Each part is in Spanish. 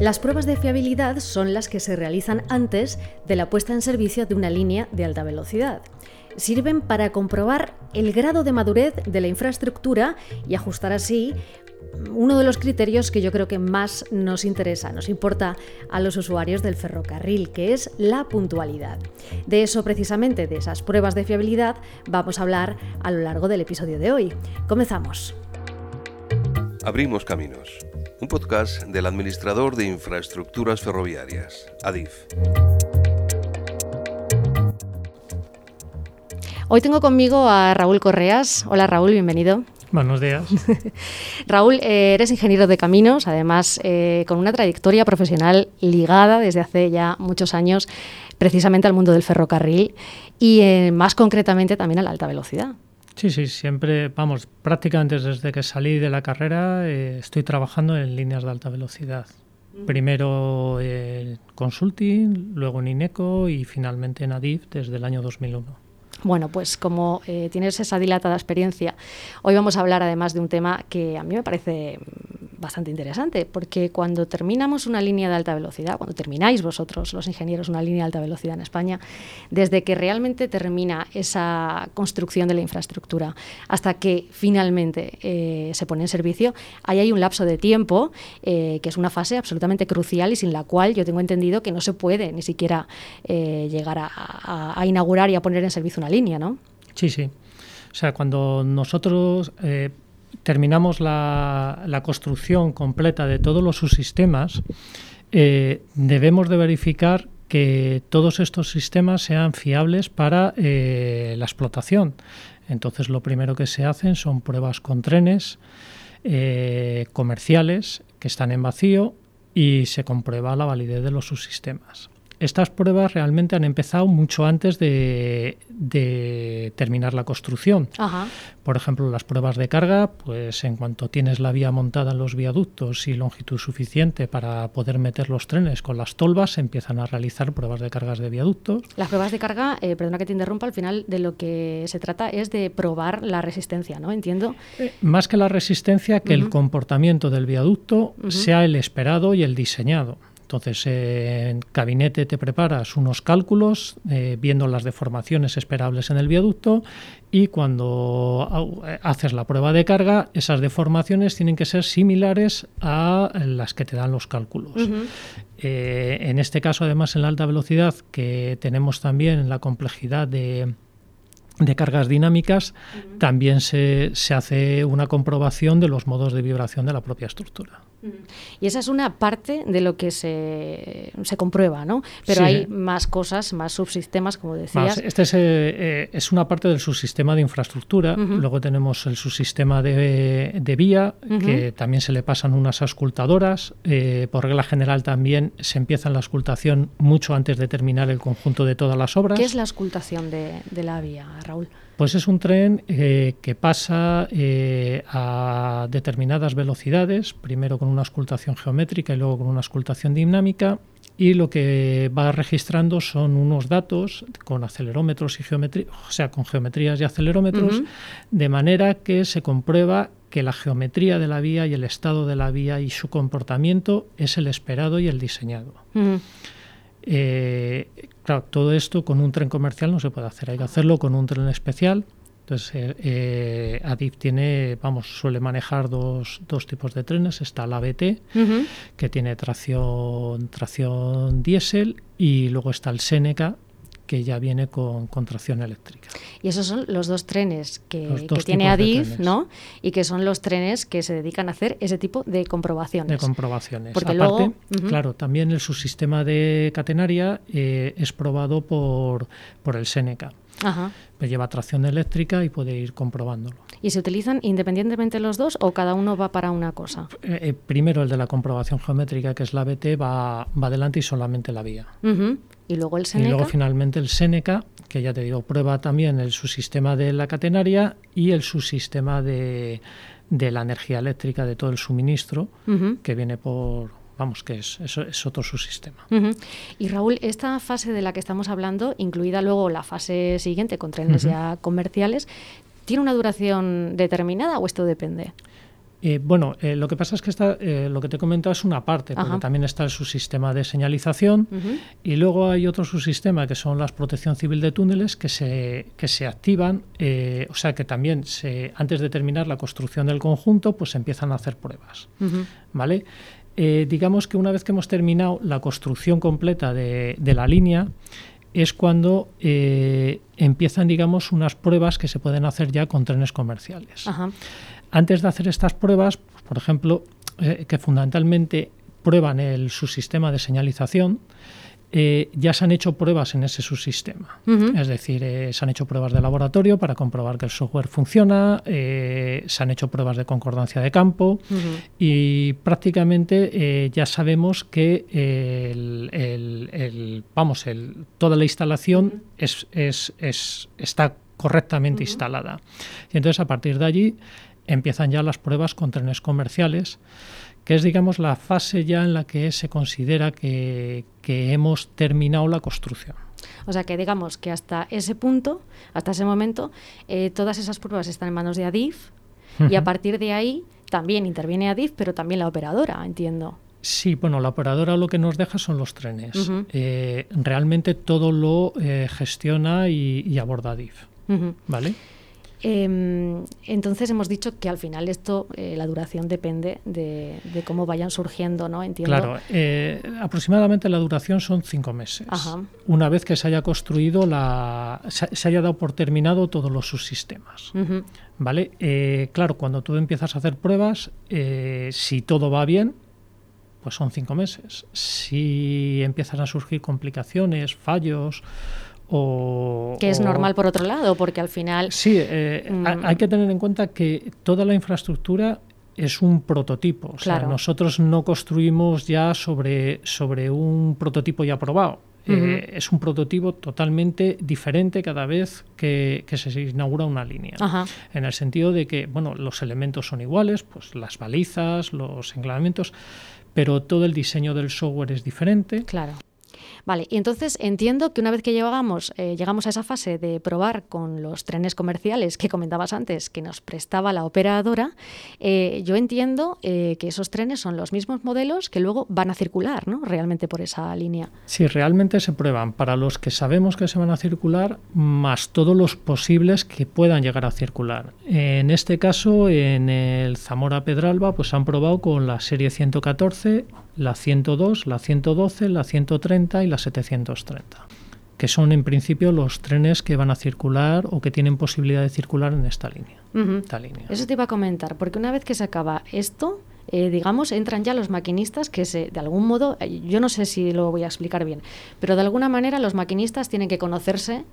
Las pruebas de fiabilidad son las que se realizan antes de la puesta en servicio de una línea de alta velocidad. Sirven para comprobar el grado de madurez de la infraestructura y ajustar así uno de los criterios que yo creo que más nos interesa, nos importa a los usuarios del ferrocarril, que es la puntualidad. De eso precisamente, de esas pruebas de fiabilidad, vamos a hablar a lo largo del episodio de hoy. Comenzamos. Abrimos Caminos, un podcast del administrador de infraestructuras ferroviarias, ADIF. Hoy tengo conmigo a Raúl Correas. Hola Raúl, bienvenido. Buenos días. Raúl, eh, eres ingeniero de caminos, además eh, con una trayectoria profesional ligada desde hace ya muchos años precisamente al mundo del ferrocarril y eh, más concretamente también a la alta velocidad. Sí, sí, siempre, vamos, prácticamente desde que salí de la carrera estoy trabajando en líneas de alta velocidad. Primero en consulting, luego en INECO y finalmente en ADIF desde el año 2001. Bueno, pues como eh, tienes esa dilatada experiencia, hoy vamos a hablar además de un tema que a mí me parece bastante interesante, porque cuando terminamos una línea de alta velocidad, cuando termináis vosotros, los ingenieros, una línea de alta velocidad en España, desde que realmente termina esa construcción de la infraestructura hasta que finalmente eh, se pone en servicio, ahí hay un lapso de tiempo eh, que es una fase absolutamente crucial y sin la cual yo tengo entendido que no se puede ni siquiera llegar a, inaugurar y a poner en servicio una línea, ¿no? Sí, sí. O sea, cuando nosotros terminamos la, construcción completa de todos los subsistemas, eh, debemos de verificar que todos estos sistemas sean fiables para eh, la explotación. Entonces lo primero que se hacen son pruebas con trenes eh, comerciales que están en vacío y se comprueba la validez de los subsistemas estas pruebas realmente han empezado mucho antes de, terminar la construcción. Por ejemplo, las pruebas de carga, pues en cuanto tienes la vía montada en los viaductos y longitud suficiente para poder meter los trenes con las tolvas, se empiezan a realizar pruebas de cargas de viaductos. Las pruebas de carga, eh, perdona que te interrumpa, al final de lo que se trata es de probar la resistencia, ¿no? Entiendo. Eh, más que la resistencia, que el comportamiento del viaducto sea el esperado y el diseñado. Entonces, en gabinete te preparas unos cálculos eh, viendo las deformaciones esperables en el viaducto y cuando haces la prueba de carga, esas deformaciones tienen que ser similares a las que te dan los cálculos. Eh, en este caso, además, en la alta velocidad, que tenemos también la complejidad de de cargas dinámicas, también se, se, hace una comprobación de los modos de vibración de la propia estructura. Y esa es una parte de lo que se, se comprueba, ¿no? Pero hay más cosas, más subsistemas, como decías. este es, eh, es, una parte del subsistema de infraestructura. Luego tenemos el subsistema de, de vía, que también se le pasan unas auscultadoras. Eh, por regla general también se empieza la auscultación mucho antes de terminar el conjunto de todas las obras. ¿Qué es la auscultación de, de la vía, Raúl? Pues es un tren eh, que pasa eh, a determinadas velocidades, primero con una auscultación geométrica y luego con una auscultación dinámica, y lo que va registrando son unos datos con acelerómetros y geometría, o sea, con geometrías y acelerómetros, de manera que se comprueba que la geometría de la vía y el estado de la vía y su comportamiento es el esperado y el diseñado. Eh, claro, todo esto con un tren comercial no se puede hacer, hay que hacerlo con un tren especial. Entonces, eh, eh Adif tiene, vamos, suele manejar dos, dos tipos de trenes. Está la ABT, que tiene tracción, tracción diésel, y luego está el Seneca, que ya viene con, tracción eléctrica. Y esos son los dos trenes que, tiene Adif, ¿no? Y que son los trenes que se dedican a hacer ese tipo de comprobaciones. De comprobaciones. Porque Aparte, claro, también el subsistema de catenaria eh, es probado por, por el Seneca. Ajá. lleva tracción eléctrica y puede ir comprobándolo. ¿Y se utilizan independientemente los dos o cada uno va para una cosa? Eh, eh, primero el de la comprobación geométrica, que es la BT, va, va adelante y solamente la vía. Y luego el Seneca. Y luego finalmente el Seneca, que ya te digo, prueba también el subsistema de la catenaria y el subsistema de, de la energía eléctrica, de todo el suministro, que viene por, vamos, que es, es, otro subsistema. Y Raúl, esta fase de la que estamos hablando, incluida luego la fase siguiente con trenes ya comerciales, ¿tiene una duración determinada o esto depende? Eh, bueno, eh, lo que pasa es que eh, lo que te he comentado es una parte, porque también está el subsistema de señalización y luego hay otro subsistema que son las protección civil de túneles que se, que se activan, o sea que también se, antes de terminar la construcción del conjunto, pues se empiezan a hacer pruebas. ¿Vale? digamos que una vez que hemos terminado la construcción completa de, de la línea, es cuando empiezan, digamos, unas pruebas que se pueden hacer ya con trenes comerciales. Antes de hacer estas pruebas, pues, por ejemplo, eh, que fundamentalmente prueban el subsistema de señalización, eh, ya se han hecho pruebas en ese subsistema. Es decir, eh, se han hecho pruebas de laboratorio para comprobar que el software funciona, se han hecho pruebas de concordancia de campo y prácticamente ya sabemos que el, vamos, toda la instalación es, está correctamente instalada. Y entonces a partir de allí empiezan ya las pruebas con trenes comerciales, que es, digamos, la fase ya en la que se considera que, hemos terminado la construcción. O sea que digamos que hasta ese punto, hasta ese momento, eh, todas esas pruebas están en manos de Adif y a partir de ahí también interviene Adif, pero también la operadora, entiendo. Sí, bueno, la operadora lo que nos deja son los trenes. Eh, realmente todo lo eh, gestiona y, aborda Adif. ¿Vale? Em, entonces hemos dicho que al final esto, eh, la duración depende de, cómo vayan surgiendo, ¿no? Entiendo. Claro, eh, aproximadamente la duración son cinco meses. Una vez que se haya construido la, se, haya dado por terminado todos los subsistemas, ¿vale? Eh, claro, cuando tú empiezas a hacer pruebas, si todo va bien, pues son cinco meses. Si empiezan a surgir complicaciones, fallos que es normal por otro lado, porque al final... Sí, eh, mm. hay que tener en cuenta que toda la infraestructura es un prototipo. O sea, nosotros no construimos ya sobre, sobre un prototipo ya probado. Eh, es un prototipo totalmente diferente cada vez que, se inaugura una línea. En el sentido de que, bueno, los elementos son iguales, pues las balizas, los enclavamientos, pero todo el diseño del software es diferente. Claro. Vale, y entonces entiendo que una vez que llegamos, eh, llegamos a esa fase de probar con los trenes comerciales que comentabas antes, que nos prestaba la operadora, eh, yo entiendo eh, que esos trenes son los mismos modelos que luego van a circular, ¿no? Realmente por esa línea. Sí, realmente se prueban para los que sabemos que se van a circular, más todos los posibles que puedan llegar a circular. En este caso, en el Zamora Pedralba, pues han probado con la serie 114 la 102, la 112, la 130 y la 730, que son en principio los trenes que van a circular o que tienen posibilidad de circular en esta línea. Eso te iba a comentar, porque una vez que se acaba esto, eh, digamos, entran ya los maquinistas que se, de algún modo, eh, yo no sé si lo voy a explicar bien, pero de alguna manera los maquinistas tienen que conocerse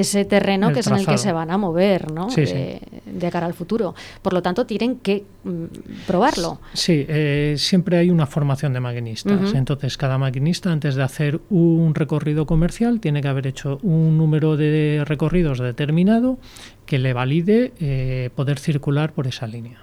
ese terreno que es en el que se van a mover ¿no? de, cara al futuro. Por lo tanto, tienen que mm, probarlo. Sí, eh, siempre hay una formación de maquinistas. Entonces, cada maquinista, antes de hacer un recorrido comercial, tiene que haber hecho un número de recorridos determinado que le valide eh, poder circular por esa línea.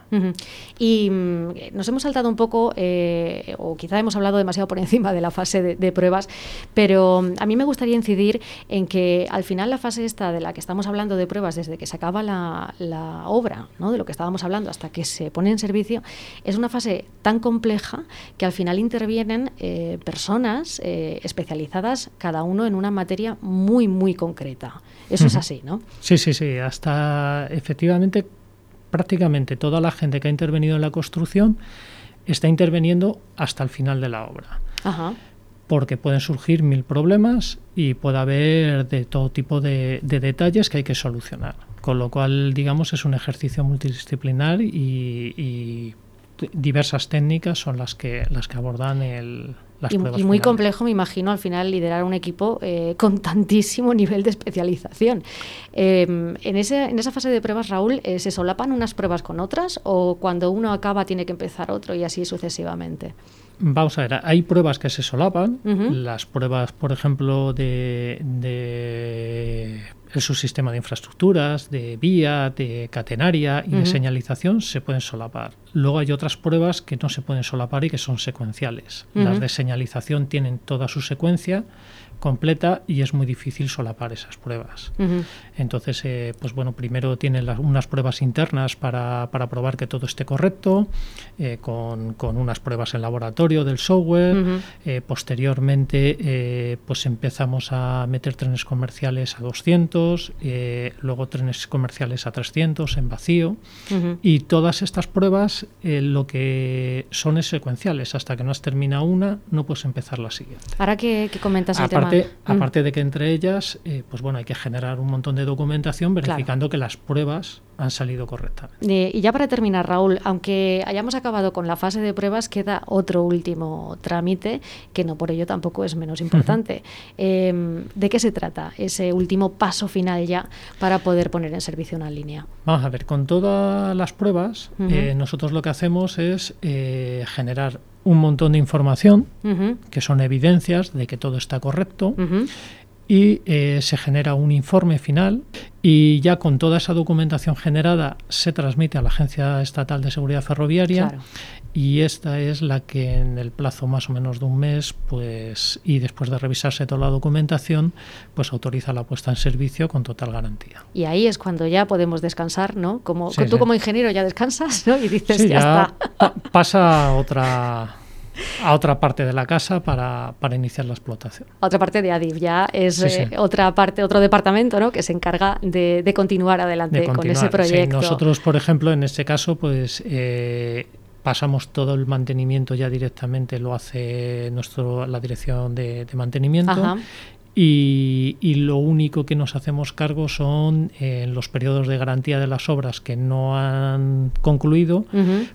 Y mm, nos hemos saltado un poco, eh, o quizá hemos hablado demasiado por encima de la fase de, pruebas, pero mm, a mí me gustaría incidir en que al final la fase esta de la que estamos hablando de pruebas, desde que se acaba la, obra, ¿no? de lo que estábamos hablando hasta que se pone en servicio, es una fase tan compleja que al final intervienen eh, personas especializadas, cada uno en una materia muy, muy concreta. Eso es así, ¿no? Sí, sí, sí. Hasta efectivamente prácticamente toda la gente que ha intervenido en la construcción está interviniendo hasta el final de la obra. Ajá. Porque pueden surgir mil problemas y puede haber de todo tipo de, detalles que hay que solucionar. Con lo cual, digamos, es un ejercicio multidisciplinar y, diversas técnicas son las que, las que abordan el, y, muy complejo, me imagino, al final liderar un equipo eh, con tantísimo nivel de especialización. Em, en, ese, en esa fase de pruebas, Raúl, eh, ¿se solapan unas pruebas con otras o cuando uno acaba tiene que empezar otro y así sucesivamente? Vamos a ver, hay pruebas que se solapan. Las pruebas, por ejemplo, de, de el subsistema de infraestructuras, de vía, de catenaria y de señalización se pueden solapar. Luego hay otras pruebas que no se pueden solapar y que son secuenciales. Las de señalización tienen toda su secuencia, completa y es muy difícil solapar esas pruebas. Entonces, eh, pues bueno, primero tienen unas pruebas internas para, para, probar que todo esté correcto, eh, con, con, unas pruebas en laboratorio del software. Eh, posteriormente, pues empezamos a meter trenes comerciales a 200, luego trenes comerciales a 300 en vacío. Y todas estas pruebas lo que son es secuenciales. Hasta que no has terminado una, no puedes empezar la siguiente. Ahora que, comentas el tema aparte de que entre ellas, eh, pues bueno, hay que generar un montón de documentación verificando que las pruebas han salido correctamente. y ya para terminar, Raúl, aunque hayamos acabado con la fase de pruebas, queda otro último trámite que no por ello tampoco es menos importante. Em, ¿De qué se trata ese último paso final ya para poder poner en servicio una línea? Vamos a ver, con todas las pruebas, eh, nosotros lo que hacemos es eh, generar un montón de información, que son evidencias de que todo está correcto, y eh, se genera un informe final y ya con toda esa documentación generada se transmite a la Agencia Estatal de Seguridad Ferroviaria y esta es la que en el plazo más o menos de un mes pues y después de revisarse toda la documentación pues autoriza la puesta en servicio con total garantía. Y ahí es cuando ya podemos descansar, ¿no? Como tú como ingeniero ya descansas, ¿no? Y dices ya, ya, está. pasa otra a otra parte de la casa para, para, iniciar la explotación. Otra parte de ADIF ya es eh, otra parte, otro departamento ¿no? que se encarga de, de continuar adelante con ese proyecto. nosotros, por ejemplo, en este caso, pues eh, pasamos todo el mantenimiento ya directamente, lo hace nuestro, la dirección de, de mantenimiento. Y, y, lo único que nos hacemos cargo son eh, los periodos de garantía de las obras que no han concluido,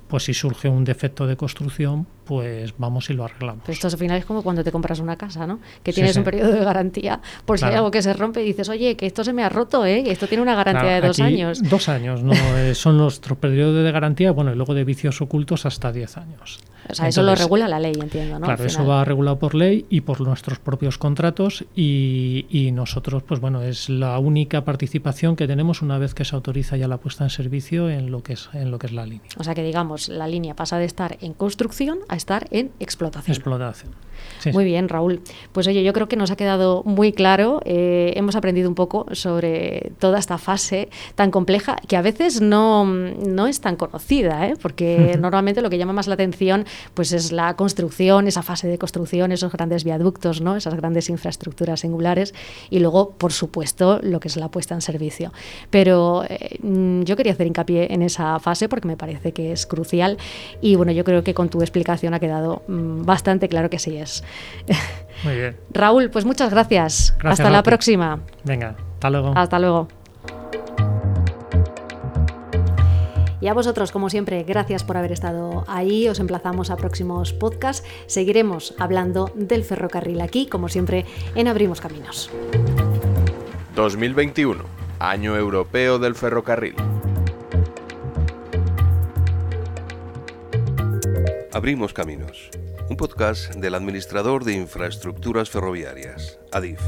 pues si surge un defecto de construcción, pues vamos y lo arreglamos. esto al final es como cuando te compras una casa, ¿no? Que tienes un periodo de garantía por si hay algo que se rompe y dices, oye, que esto se me ha roto, ¿eh? Que esto tiene una garantía de dos años. Dos años, ¿no? Eh, son nuestros periodos de garantía, bueno, y luego de vicios ocultos hasta diez años. O sea, eso lo regula la ley, entiendo, ¿no? Claro, eso va regulado por ley y por nuestros propios contratos y, y, nosotros, pues bueno, es la única participación que tenemos una vez que se autoriza ya la puesta en servicio en lo que es, en lo que es la línea. O sea que digamos, la línea pasa de estar en construcción a estar en explotación. Explotación. muy bien, Raúl. Pues oye, yo creo que nos ha quedado muy claro. Eh, hemos aprendido un poco sobre toda esta fase tan compleja que a veces no, no es tan conocida, ¿eh? porque normalmente lo que llama más la atención pues es la construcción, esa fase de construcción, esos grandes viaductos, ¿no? esas grandes infraestructuras singulares y luego, por supuesto, lo que es la puesta en servicio. Pero eh, yo quería hacer hincapié en esa fase porque me parece que es crucial y bueno, yo creo que con tu explicación ha quedado Mm, bastante claro que sí es. Muy bien. Raúl, pues muchas gracias. hasta la próxima. Venga, hasta luego. Hasta luego. Y a vosotros, como siempre, gracias por haber estado ahí. Os emplazamos a próximos podcasts. Seguiremos hablando del ferrocarril aquí, como siempre, en Abrimos Caminos. 2021, Año Europeo del Ferrocarril. Abrimos Caminos, un podcast del administrador de infraestructuras ferroviarias, ADIF.